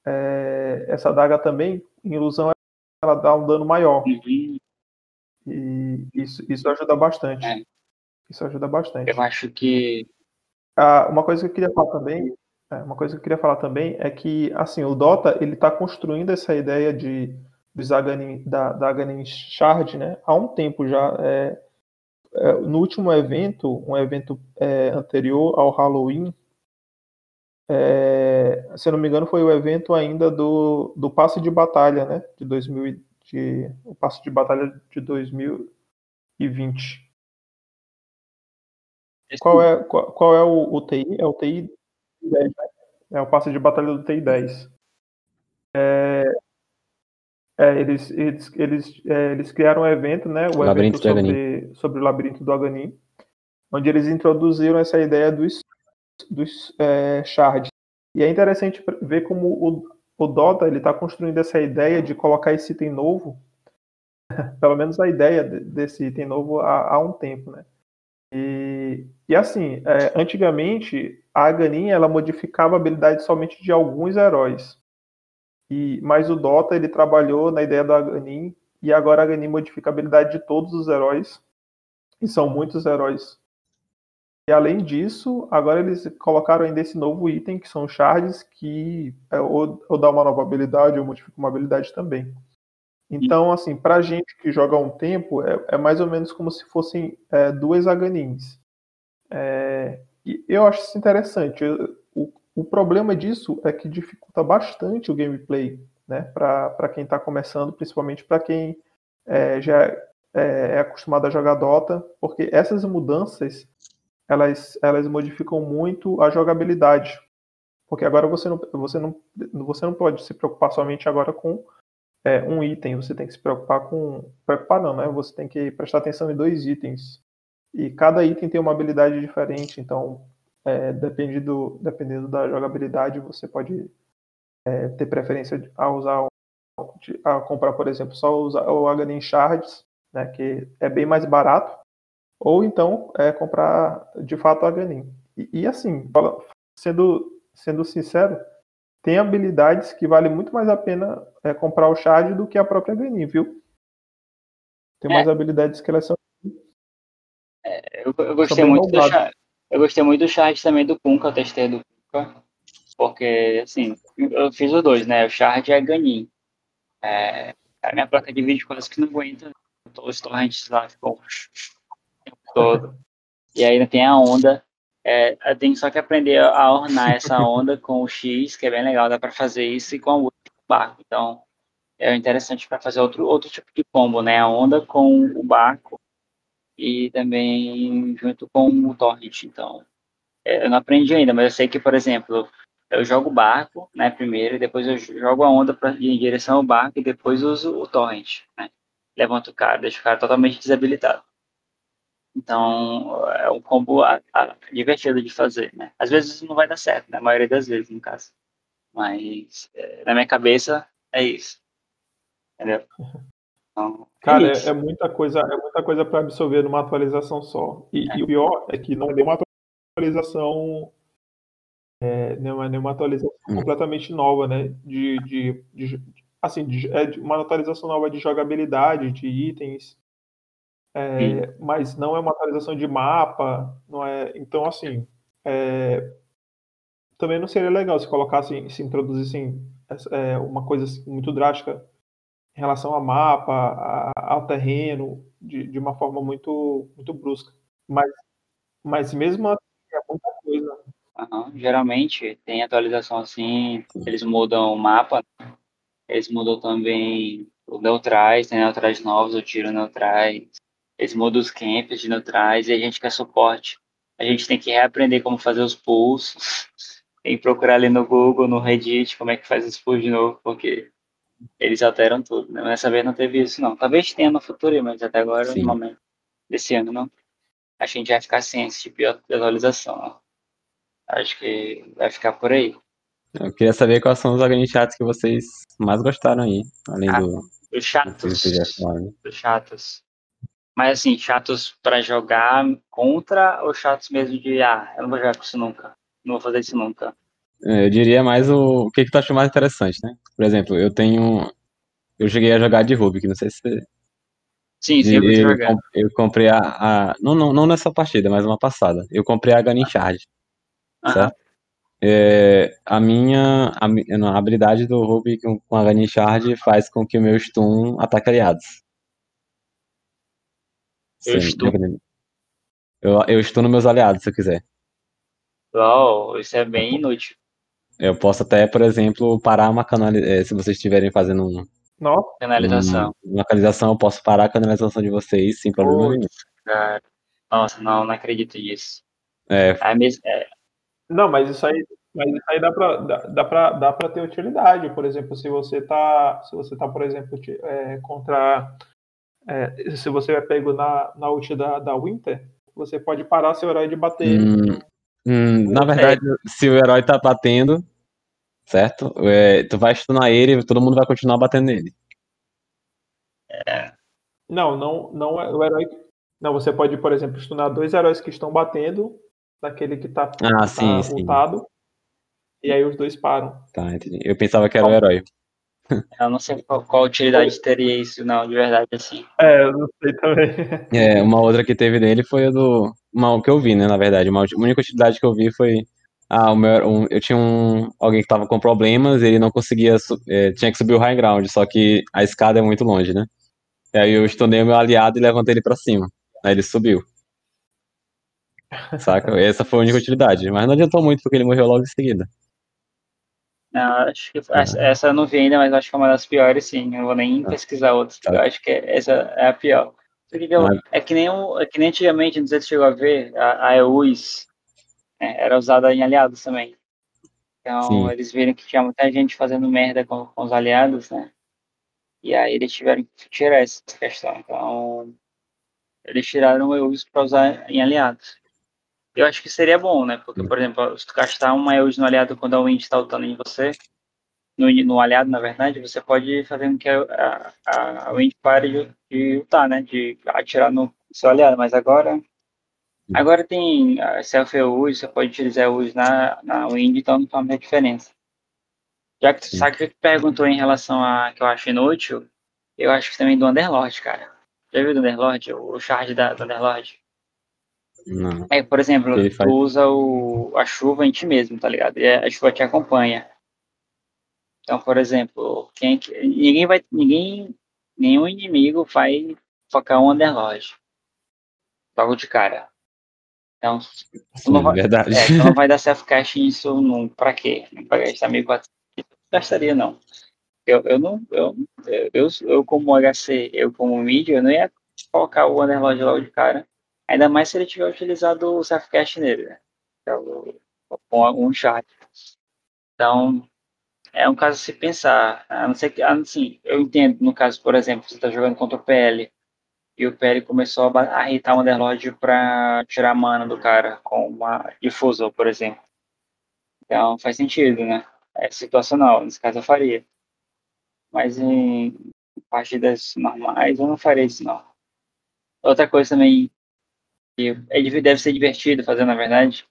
é, essa daga também em ilusão ela dá um dano maior Uhum. e isso, isso ajuda bastante. É. Isso ajuda bastante. Eu acho que. Ah, uma coisa que eu queria falar também é, uma coisa que eu queria falar também é que, assim, o Dota, ele está construindo essa ideia de, dos Aganin, da, da Aganin Shard, né, há um tempo já. É, é, no último evento, um evento é, anterior ao Halloween, é, se eu não me engano, foi o evento ainda do, do passe de batalha, né, de 2000, de, o passe de batalha de 2020. Qual é, qual, qual é o, o TI? É o TI 10, né? É o passe de batalha do TI-10. É, é, eles, eles, eles, é, eles criaram um evento, né? O Labirinto evento sobre, sobre o labirinto do Aganim, onde eles introduziram essa ideia dos, dos é, shards. E é interessante ver como o, o Dota ele está construindo essa ideia de colocar esse item novo, pelo menos a ideia desse item novo há, há um tempo, né? E, e assim, é, antigamente a Aganin ela modificava a habilidade somente de alguns heróis. E, mas o Dota ele trabalhou na ideia do Aganin e agora a Aganin modifica a habilidade de todos os heróis. E são muitos heróis. E além disso, agora eles colocaram ainda esse novo item, que são shards, que é, ou, ou dá uma nova habilidade ou modifica uma habilidade também. Então, assim, pra gente que joga há um tempo, é, é mais ou menos como se fossem é, duas Aganins. É, eu acho isso interessante. O, o problema disso é que dificulta bastante o gameplay, né? Para quem está começando, principalmente para quem é, já é, é acostumado a jogar Dota, porque essas mudanças elas, elas modificam muito a jogabilidade. Porque agora você não, você, não, você não pode se preocupar somente agora com é, um item, você tem que se preocupar com. Preocupar não, né? Você tem que prestar atenção em dois itens. E cada item tem uma habilidade diferente, então, é, depende do, dependendo da jogabilidade, você pode é, ter preferência a usar, a comprar, por exemplo, só usar o Aghanim Shards, né, que é bem mais barato, ou então é, comprar de fato o Aghanim. E, e assim, sendo, sendo sincero, tem habilidades que vale muito mais a pena é, comprar o Shard do que a própria Gani, viu? Tem é. habilidades que elas são. É, eu, eu, gostei muito do Shard. Eu gostei muito do Shard também do Kunka, eu testei do Kunka. Porque, assim, eu fiz os dois, né? O Shard a Ganin. É, a minha placa de vídeo quase que não aguenta. Os torrents lá ficam o tempo todo. E ainda tem a onda. É, eu tenho só que aprender a ornar essa onda com o X, que é bem legal, dá para fazer isso e com o barco. Então, é interessante para fazer outro, outro tipo de combo, né? A onda com o barco e também junto com o torrent. Então, é, eu não aprendi ainda, mas eu sei que, por exemplo, eu jogo o barco, né, primeiro, e depois eu jogo a onda pra, em direção ao barco e depois uso o torrent, né? Levanto o cara, deixo o cara totalmente desabilitado. Então, é um combo a, a, divertido de fazer, né? Às vezes não vai dar certo, na maioria das vezes, no caso. Mas, é, na minha cabeça, é isso. Entendeu? Então, é Cara, é, é, muita coisa, é muita coisa para absorver numa atualização só. E, é. e, o pior é que não é nenhuma atualização, é, nenhuma, nenhuma atualização hum. completamente nova, né? De, de, de assim, de, é uma atualização nova de jogabilidade, de itens, é, mas não é uma atualização de mapa, não é. Então, assim, é, também não seria legal se colocassem, se introduzissem é, uma coisa assim, muito drástica em relação a mapa, a, ao terreno, de, de uma forma muito, muito brusca. Mas, mas mesmo assim, é muita coisa. Uhum. Geralmente tem atualização assim, eles mudam o mapa, eles mudam também o neutrais, tem neutrais novos, o tiro neutrais, eles mudam os camps de neutrais e a gente quer suporte. A gente tem que reaprender como fazer os pulls, tem que procurar ali no Google, no Reddit, como é que faz os pulls de novo, porque eles alteram tudo. Né? Nessa vez não teve isso, não. Talvez tenha no futuro, mas até agora, Sim. no momento desse ano, não. Acho que a gente vai ficar sem esse tipo de atualização. Acho que vai ficar por aí. Eu queria saber quais são os organizados que vocês mais gostaram aí, além ah, do. Os chatos. Os chatos. Mas assim, chatos para jogar contra ou chatos mesmo de, ah, eu não vou jogar com isso nunca. Não vou fazer isso nunca. É, eu diria mais o, o que, que tu acha mais interessante, né? Por exemplo, eu tenho. Eu cheguei a jogar de Rubik, não sei se você. Sim, sim, eu, eu, eu comprei a. a não, não, não nessa partida, mas uma passada. Eu comprei a Gun Charge. Certo? É, a minha a, a, habilidade do Rubik com a Gun Charge faz com que o meu stun ataque aliados. Eu estou. Eu, eu estou nos meus aliados, se eu quiser. Uau, isso é bem inútil. Eu posso até, por exemplo, parar uma canalização. Eh, se vocês estiverem fazendo um. Nossa. Canalização. Uma canalização, eu posso parar a canalização de vocês sem problema nenhum. Cara. Nossa, não, não acredito nisso. É. é, mesmo, é. Não, mas isso aí, mas isso aí dá pra, dá, dá, pra, dá pra ter utilidade. Por exemplo, se você tá, se você tá por exemplo, é, contra é, se você é pego na, na ult da, da Winter, você pode parar seu herói de bater. Hum, hum, na verdade, se o herói tá batendo, certo? É, tu vai stunar ele e todo mundo vai continuar batendo nele. É. Não, não, não é o herói. Não, você pode, por exemplo, stunar dois heróis que estão batendo naquele que tá, ah, tá sim, sim. e aí os dois param. Tá, entendi. Eu pensava que era o herói. Eu não sei qual, qual, utilidade teria isso, não, de verdade, assim. É, eu não sei também. É, uma outra que teve dele foi a do. Uma que eu vi, né, na verdade. Uma única utilidade que eu vi foi Ah, o meu, um- eu tinha um, alguém que tava com problemas, ele não conseguia, é, tinha que subir o high ground, só que a escada é muito longe, né? E aí eu stunei o meu aliado e levantei ele pra cima. Aí ele subiu. Saca? Essa foi a única utilidade. Mas não adiantou muito porque ele morreu logo em seguida. Não, acho que essa, essa eu não vi ainda, mas acho que é uma das piores, sim. Eu não vou nem Ah. pesquisar outras. Tá. Eu acho que essa é a pior. Porque Mas- é, que nem é que nem antigamente, não sei se chegou a ver, a, a EUS né, era usada em aliados também. Então, Sim. eles viram que tinha muita gente fazendo merda com, com os aliados, né? E aí eles tiveram que tirar essa questão. Então, eles tiraram o EUS para usar em aliados. Eu acho que seria bom, né? Porque, por exemplo, se tu gastar uma EUS no aliado quando a Wind está lutando em você, no, no aliado, na verdade, você pode fazer com que a, a, a Wind pare de, de lutar, né? De atirar no seu aliado. Mas agora. Agora tem a self-EUS, você pode utilizar EUS na, na Wind, então não faz muita diferença. Já que Sim. sabe o que tu perguntou em relação a que eu acho inútil, eu acho que também do Underlord, cara. Já viu do Underlord? O charge da, do Underlord? Não. É, por exemplo, tu faz? usa o, a chuva em ti mesmo, tá ligado? E a chuva te acompanha. Então, por exemplo, quem, que- ninguém vai, ninguém, nenhum inimigo vai focar um Underlord. Logo de cara. Então, tu não vai, é, tu não vai dar self-cache nisso não, pra quê? Vai gastar 1.400. Não gastaria, não. Eu, eu não, eu, eu, eu como HC, eu como mídia, eu não ia colocar o Underlord logo de cara. Ainda mais se ele tiver utilizado o self-cache nele, né? É Com algum chat. Então, é um caso a se pensar. A não ser que, assim, eu entendo, no caso, por exemplo, você está jogando contra o PL e o PL começou a, ba- a irritar o Underlord para tirar a mana do cara com uma difusor, por exemplo. Então, faz sentido, né? É situacional, nesse caso eu faria. Mas em partidas normais eu não faria isso, não. Outra coisa também que é deve ser divertido fazer, na verdade,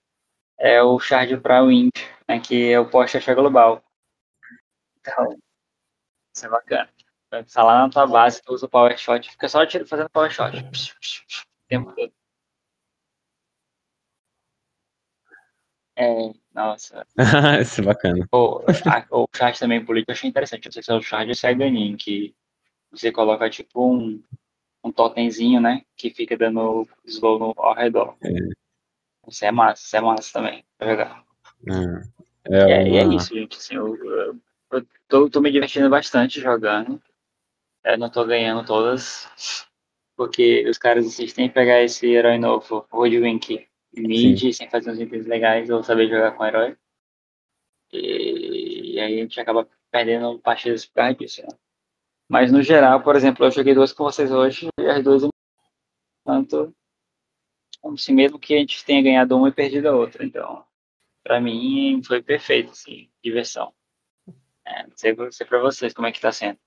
é o charge para Wind, né, que é o poste achar global. Então, isso é bacana. Vai lá na tua base, tu usa o power shot, fica só tiro fazendo power shot. O tempo todo. É, nossa. Isso é bacana. Pô, a- o charge também político eu achei interessante. Não sei se é o charge ou se é Ganin, que você coloca tipo um, um totemzinho, né? Que fica dando slow no, ao redor. É. Isso é massa, isso é massa também pra jogar. É, E é, e é uma- isso, gente. Assim, eu, eu, eu tô, tô me divertindo bastante jogando. Eu não tô ganhando todas. Porque os caras insistem em pegar esse herói novo, Woodwink, mid, sem fazer uns itens legais ou saber jogar com o herói. E, e aí a gente acaba perdendo partidas por causa disso. Né? Mas no geral, por exemplo, eu joguei duas com vocês hoje as duas tanto assim, mesmo que a gente tenha ganhado uma e perdido a outra. Então, pra mim foi perfeito, assim, diversão. É, não sei, sei pra vocês como é que tá sendo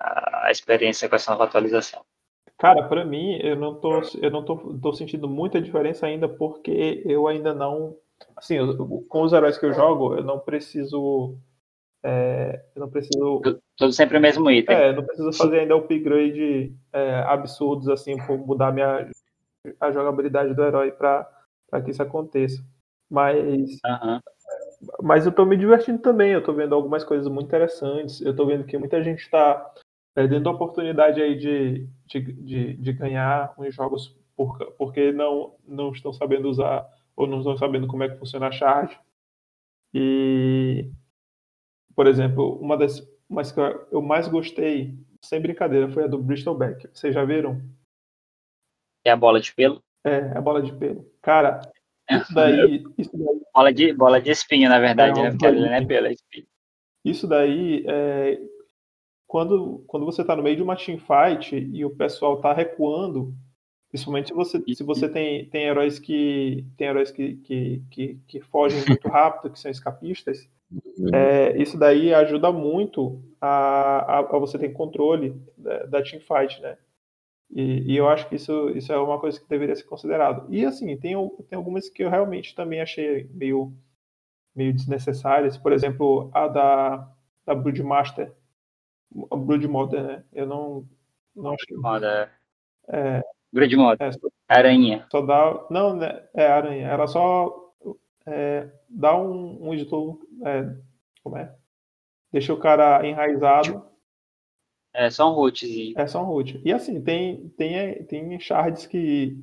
a, experiência com essa nova atualização. Cara, pra mim, eu não tô, eu não tô, tô sentindo muita diferença ainda porque eu ainda não, assim, com os heróis que eu jogo, eu não preciso, é, eu não preciso, Tu- Tudo sempre o mesmo item. é, não preciso fazer ainda upgrade é, absurdos assim, por mudar minha a jogabilidade do herói pra que isso aconteça. Mas. Mas eu tô me divertindo também, eu tô vendo algumas coisas muito interessantes. Eu tô vendo que muita gente está perdendo a oportunidade aí de, de, de, de ganhar uns jogos por, porque não, não estão sabendo usar ou não estão sabendo como é que funciona a charge. E, por exemplo, uma das umas que eu mais gostei, sem brincadeira, foi a do Bristol Beck. Vocês já viram? É a bola de pelo. É, a bola de pelo. Cara, isso daí, isso daí Bola de, bola de espinho, na verdade, É, né? Porque não é pelo, é espinho. Isso daí, é, quando, quando você está no meio de uma teamfight e o pessoal está recuando, principalmente se você, se você tem, tem heróis que tem heróis que, que, que, que fogem muito rápido, que são escapistas, é, isso daí ajuda muito a, a, a você ter controle da, da teamfight, né? E, e eu acho que isso, isso é uma coisa que deveria ser considerado. E assim, tem, tem algumas que eu realmente também achei meio, meio desnecessárias. Por exemplo, a da, da Broodmaster. A Broodmother, né? Eu não, não achei. Moda. É, Grid moda. é, Aranha. só dá. Não, né? É aranha. Ela só. É, dá um, um editor. É, como é? Deixa o cara enraizado. É só um rootzinho. É só um root. E assim, tem, tem, tem shards que,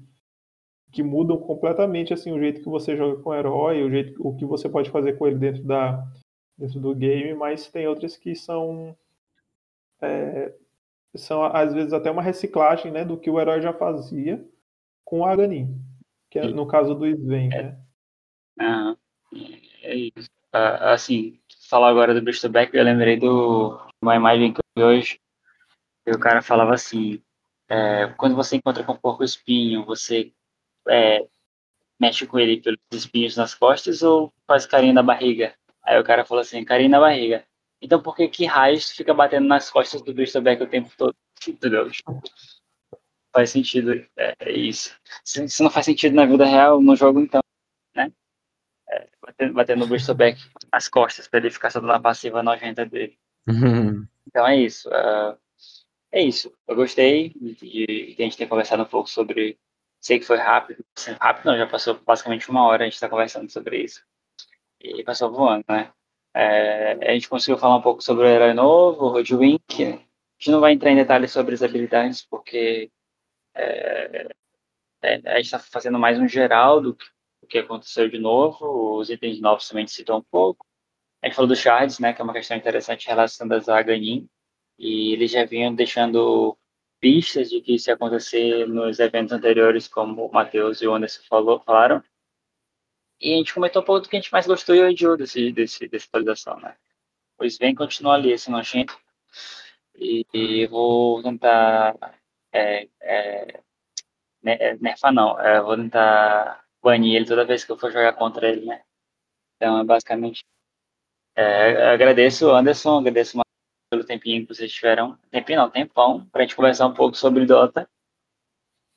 que mudam completamente assim, o jeito que você joga com o herói, o, jeito, o que você pode fazer com ele dentro, da, dentro do game, mas tem outras que são. É, são às vezes até uma reciclagem né, do que o herói já fazia com o Aganin, que é no caso do Sven, É. né? Aham. É isso. Ah, assim, falar agora do Bristol Back, eu lembrei do uma imagem que eu vi hoje, que o cara falava assim, é, quando você encontra com um porco espinho, você é, mexe com ele pelos espinhos nas costas ou faz carinho na barriga? Aí o cara falou assim, carinho na barriga. Então por que que raios fica batendo nas costas do Bristol Back o tempo todo? Entendeu? Faz sentido, é, é isso. Se, se não faz sentido na vida real, no jogo então? É, batendo, batendo Bristol Back nas costas pra ele ficar só na passiva nojenta dele. Então é isso. ah, é isso. Eu gostei de, de a gente ter conversado um pouco sobre. Sei que foi rápido. assim, Rápido não, já passou basicamente uma hora a gente está conversando sobre isso. E passou voando, né? É, a gente conseguiu falar um pouco sobre o herói novo, o Hoodwink. A gente não vai entrar em detalhes sobre as habilidades, porque é, é, a gente está fazendo mais um geral do que, que aconteceu de novo. Os itens novos também citou um pouco. A gente falou dos shards, né? Que é uma questão interessante relacionada a Ganin e eles já vinham deixando pistas de que isso ia acontecer nos eventos anteriores, como o Matheus e o Anderson falou, falaram. E a gente comentou um pouco do que a gente mais gostou e odiou desse, desse, dessa atualização, né? Pois vem, continua ali esse nojento. E, e vou tentar. É, é, ne- é, nerfar não, é, vou tentar banir ele toda vez que eu for jogar contra ele, né? Então, é basicamente. É, agradeço, Anderson, agradeço pelo tempinho que vocês tiveram. Tempinho não, tempão, pra gente conversar um pouco sobre Dota.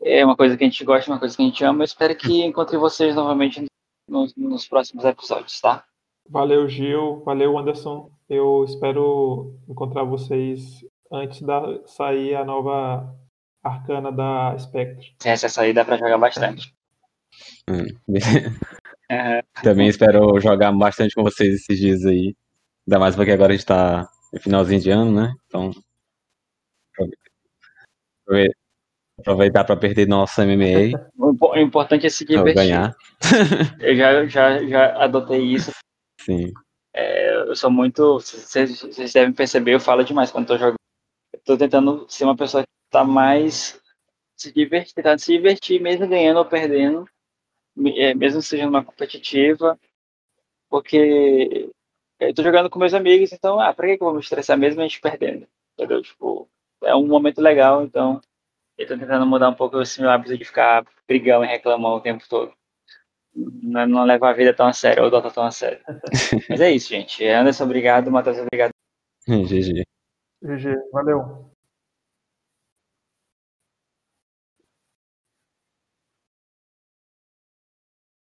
É uma coisa que a gente gosta, uma coisa que a gente ama. Eu espero que encontre vocês novamente nos, nos próximos episódios, tá? Valeu, Gil. Valeu, Anderson. Eu espero encontrar vocês antes da sair a nova arcana da Spectre. Essa sair, dá pra jogar bastante. É, Também espero jogar bastante com vocês esses dias aí. Ainda mais porque agora a gente tá no finalzinho de ano, né? Então. aprove- Aproveitar para perder nosso MMA o impo- o importante é se divertir. ganhar. Eu já, já, já adotei isso. Sim. Eu sou muito. Vocês, devem perceber, eu falo demais quando tô jogando. Eu tô tentando ser uma pessoa que tá mais se divertir, tentando se divertir, mesmo ganhando ou perdendo, é, mesmo seja numa competitiva, porque eu tô jogando com meus amigos, então, ah, pra que eu vou me estressar mesmo a gente perdendo? Entendeu? Tipo, é um momento legal, então eu tô tentando mudar um pouco esse meu hábito de ficar brigando e reclamando o tempo todo. Não, não levar a vida tão a sério, ou Dota tão a sério. Mas é isso, gente. Anderson, obrigado. Matheus, obrigado. GG. GG, valeu.